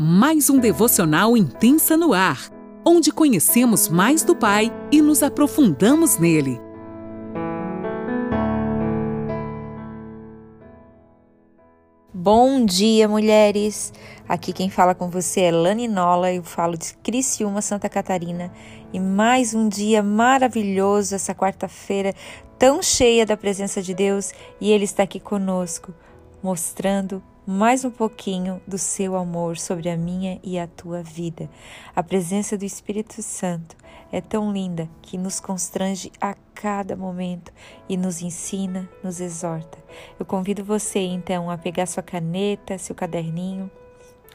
mais um devocional intensa no ar, onde conhecemos mais do Pai e nos aprofundamos nele. Bom dia, mulheres! Aqui quem fala com você é Lani Nola, eu falo de Criciúma, Santa Catarina, e mais um dia maravilhoso, essa quarta-feira tão cheia da presença de Deus, e Ele está aqui conosco, mostrando mais um pouquinho do seu amor sobre a minha e a tua vida. A presença do Espírito Santo é tão linda que nos constrange a cada momento e nos ensina, nos exorta. Eu convido você então a pegar sua caneta, seu caderninho,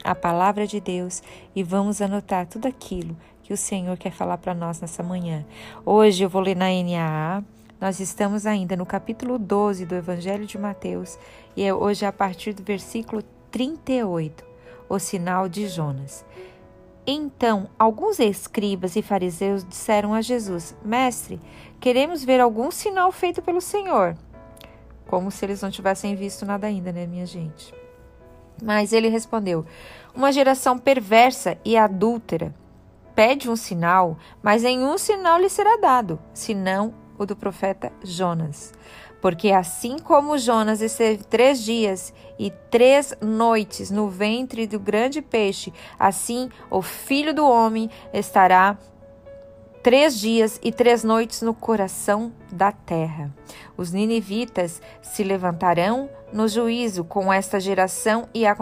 a palavra de Deus e vamos anotar tudo aquilo que o Senhor quer falar para nós nessa manhã. Hoje eu vou ler na NAA nós estamos ainda no capítulo 12 do Evangelho de Mateus e é hoje a partir do versículo 38, o sinal de Jonas. Então, alguns escribas e fariseus disseram a Jesus: Mestre, queremos ver algum sinal feito pelo Senhor. Como se eles não tivessem visto nada ainda, né, minha gente? Mas ele respondeu: Uma geração perversa e adúltera pede um sinal, mas nenhum sinal lhe será dado, senão o do profeta Jonas. Porque assim como Jonas esteve três dias e três noites no ventre do grande peixe, assim o filho do homem estará três dias e três noites no coração da terra. Os ninivitas se levantarão no juízo com esta geração e a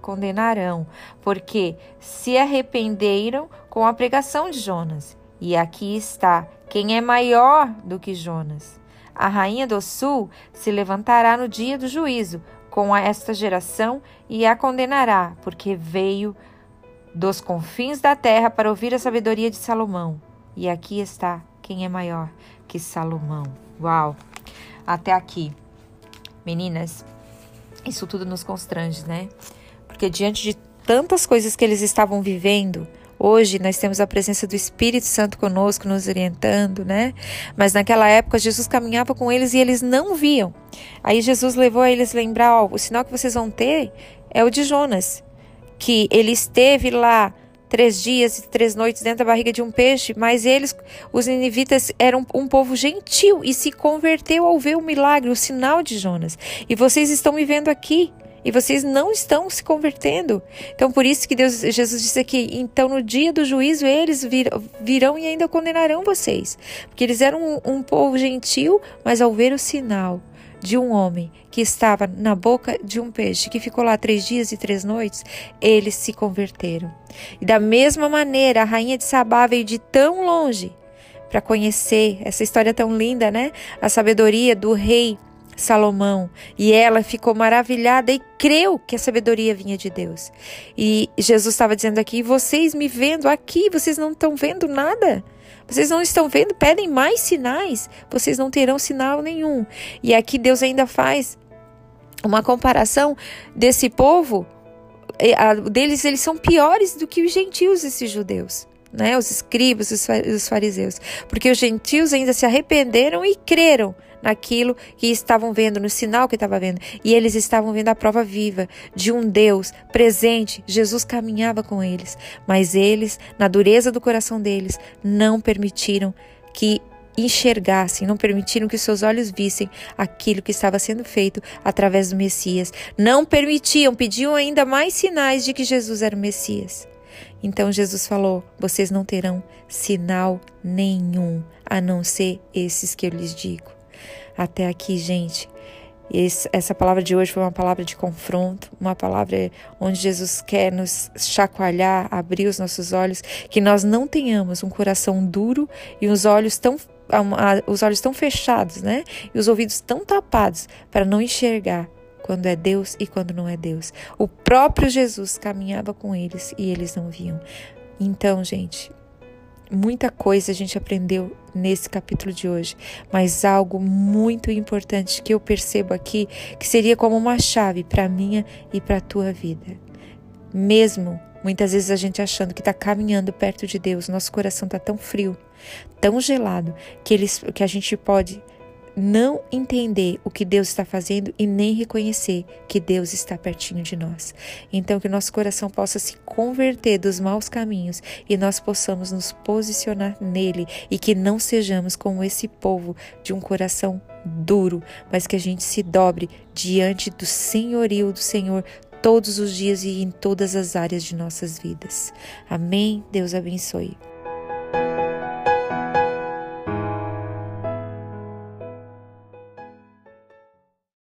condenarão, porque se arrependeram com a pregação de Jonas. E aqui está quem é maior do que Jonas. A rainha do sul se levantará no dia do juízo com esta geração e a condenará, porque veio dos confins da terra para ouvir a sabedoria de Salomão. E aqui está quem é maior que Salomão. Uau! Até aqui. Meninas, isso tudo nos constrange, né? Porque diante de tantas coisas que eles estavam vivendo, Hoje nós temos a presença do Espírito Santo conosco, nos orientando, né? Mas naquela época Jesus caminhava com eles e eles não viam. Aí Jesus levou a eles lembrar: ó, o sinal que vocês vão ter é o de Jonas, que ele esteve lá três dias e três noites dentro da barriga de um peixe, mas eles, os ninivitas, eram um povo gentil e se converteu ao ver o milagre, o sinal de Jonas. E vocês estão me vendo aqui e vocês não estão se convertendo. Então, por isso que Deus, Jesus disse aqui: então no dia do juízo eles vir, virão e ainda condenarão vocês, porque eles eram um, um povo gentil, mas ao ver o sinal de um homem que estava na boca de um peixe, que ficou lá três dias e três noites, eles se converteram. E da mesma maneira, a rainha de Sabá veio de tão longe para conhecer essa história tão linda, né? A sabedoria do rei Salomão, e ela ficou maravilhada e creu que a sabedoria vinha de Deus. E Jesus estava dizendo aqui: vocês me vendo aqui, vocês não estão vendo nada. Vocês não estão vendo, pedem mais sinais, vocês não terão sinal nenhum. E aqui Deus ainda faz uma comparação desse povo, deles eles são piores do que os gentios, esses judeus. Né, os escribas, os fariseus, porque os gentios ainda se arrependeram e creram naquilo que estavam vendo, no sinal que estava vendo. E eles estavam vendo a prova viva de um Deus presente. Jesus caminhava com eles, mas eles, na dureza do coração deles, não permitiram que enxergassem, não permitiram que seus olhos vissem aquilo que estava sendo feito através do Messias. Não permitiam, pediam ainda mais sinais de que Jesus era o Messias. Então Jesus falou: Vocês não terão sinal nenhum, a não ser esses que eu lhes digo até aqui, gente. Essa palavra de hoje foi uma palavra de confronto, uma palavra onde Jesus quer nos chacoalhar, abrir os nossos olhos, que nós não tenhamos um coração duro e os olhos tão os olhos tão fechados, né? E os ouvidos tão tapados para não enxergar quando é Deus e quando não é Deus. O próprio Jesus caminhava com eles e eles não viam. Então, gente, Muita coisa a gente aprendeu nesse capítulo de hoje, mas algo muito importante que eu percebo aqui, que seria como uma chave para minha e para a tua vida. Mesmo muitas vezes a gente achando que está caminhando perto de Deus, nosso coração está tão frio, tão gelado, que, eles, que a gente pode não entender o que Deus está fazendo e nem reconhecer que Deus está pertinho de nós. Então, que nosso coração possa se converter dos maus caminhos e nós possamos nos posicionar nele e que não sejamos como esse povo de um coração duro, mas que a gente se dobre diante do senhorio do Senhor todos os dias e em todas as áreas de nossas vidas. Amém. Deus abençoe.